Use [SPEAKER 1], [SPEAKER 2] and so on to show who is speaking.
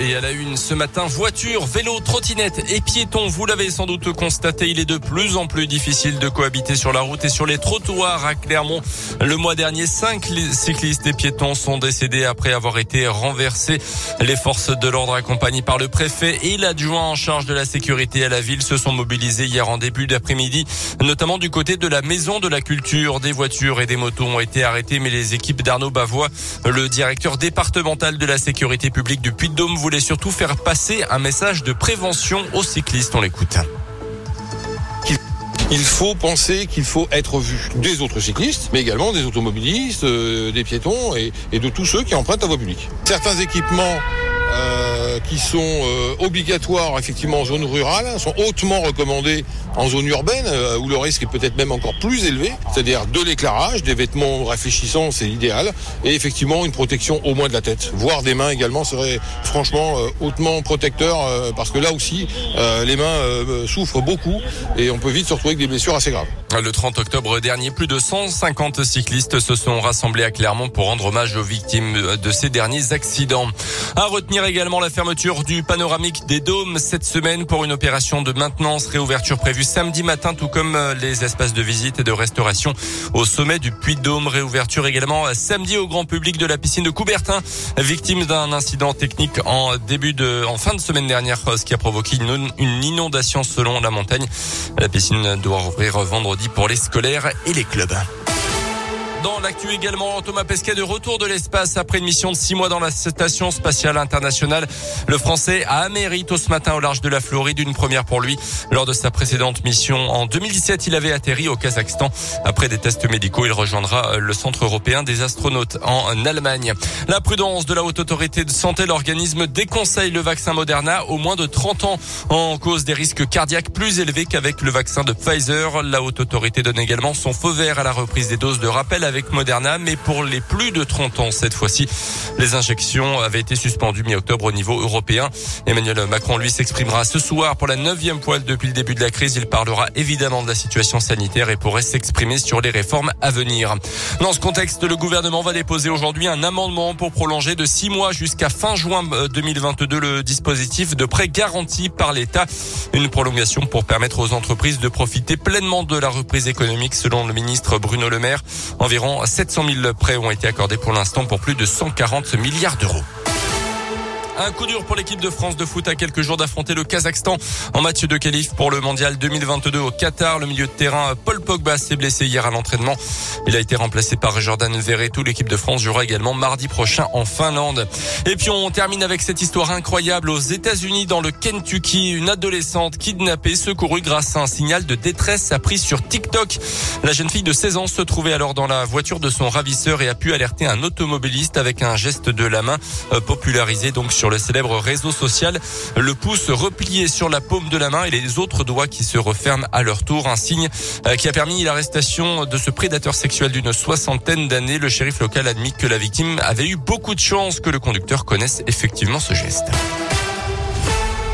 [SPEAKER 1] Et à la une ce matin, voiture, vélo, trottinette et piétons. Vous l'avez sans doute constaté, il est de plus en plus difficile de cohabiter sur la route et sur les trottoirs à Clermont. Le mois dernier, cinq cyclistes et piétons sont décédés après avoir été renversés. Les forces de l'ordre accompagnées par le préfet et l'adjoint en charge de la sécurité à la ville se sont mobilisés hier en début d'après-midi, notamment du côté de la maison de la culture. Des voitures et des motos ont été arrêtées, mais les équipes d'Arnaud Bavois, le directeur départemental de la sécurité publique du Puy-de-Dôme, voulait surtout faire passer un message de prévention aux cyclistes. On l'écoute.
[SPEAKER 2] Il faut penser qu'il faut être vu des autres cyclistes, mais également des automobilistes, euh, des piétons et, et, de tous ceux qui empruntent la voie publique. Certains équipements euh, qui sont euh, obligatoires effectivement en zone rurale sont hautement recommandés en zone urbaine euh, où le risque est peut-être même encore plus élevé, c'est-à-dire de l'éclairage, des vêtements réfléchissants, c'est l'idéal, et effectivement une protection au moins de la tête, voire des mains également serait franchement hautement protecteur parce que là aussi les mains souffrent beaucoup et on peut vite se retrouver avec des blessures assez graves.
[SPEAKER 1] Le 30 octobre dernier, plus de 150 cyclistes se sont rassemblés à Clermont pour rendre hommage aux victimes de ces derniers accidents. À retenir également la fermeture du panoramique des dômes cette semaine pour une opération de maintenance, réouverture prévue samedi matin, tout comme euh, les espaces de visite et de restauration au sommet du Puy Dôme. Réouverture également samedi au grand public de la piscine de Coubertin, victime d'un incident technique en début de, en fin de semaine dernière, ce qui a provoqué une inondation selon la montagne. La piscine doit rouvrir vendredi pour les scolaires et les clubs. Dans l'actu également, Thomas Pesquet de retour de l'espace après une mission de six mois dans la station spatiale internationale. Le Français a amérité ce matin au large de la Floride, une première pour lui. Lors de sa précédente mission en 2017, il avait atterri au Kazakhstan. Après des tests médicaux, il rejoindra le Centre européen des astronautes en Allemagne. La prudence de la haute autorité de santé, l'organisme déconseille le vaccin Moderna au moins de 30 ans en cause des risques cardiaques plus élevés qu'avec le vaccin de Pfizer. La haute autorité donne également son feu vert à la reprise des doses de rappel Moderna, mais pour les plus de 30 ans cette fois-ci. Les injections avaient été suspendues mi-octobre au niveau européen. Emmanuel Macron, lui, s'exprimera ce soir pour la neuvième fois depuis le début de la crise. Il parlera évidemment de la situation sanitaire et pourrait s'exprimer sur les réformes à venir. Dans ce contexte, le gouvernement va déposer aujourd'hui un amendement pour prolonger de six mois jusqu'à fin juin 2022 euh, le dispositif de prêt garanti par l'État. Une prolongation pour permettre aux entreprises de profiter pleinement de la reprise économique selon le ministre Bruno Le Maire. Environ 700 000 prêts ont été accordés pour l'instant pour plus de 140 milliards d'euros. Un coup dur pour l'équipe de France de foot à quelques jours d'affronter le Kazakhstan en match de qualif pour le mondial 2022 au Qatar. Le milieu de terrain Paul Pogba s'est blessé hier à l'entraînement. Il a été remplacé par Jordan Verretou. L'équipe de France jouera également mardi prochain en Finlande. Et puis on termine avec cette histoire incroyable aux États-Unis dans le Kentucky. Une adolescente kidnappée secourue grâce à un signal de détresse appris sur TikTok. La jeune fille de 16 ans se trouvait alors dans la voiture de son ravisseur et a pu alerter un automobiliste avec un geste de la main euh, popularisé donc sur sur le célèbre réseau social. Le pouce replié sur la paume de la main et les autres doigts qui se referment à leur tour. Un signe euh, qui a permis l'arrestation de ce prédateur sexuel d'une soixantaine d'années. Le shérif local admet que la victime avait eu beaucoup de chance que le conducteur connaisse effectivement ce geste.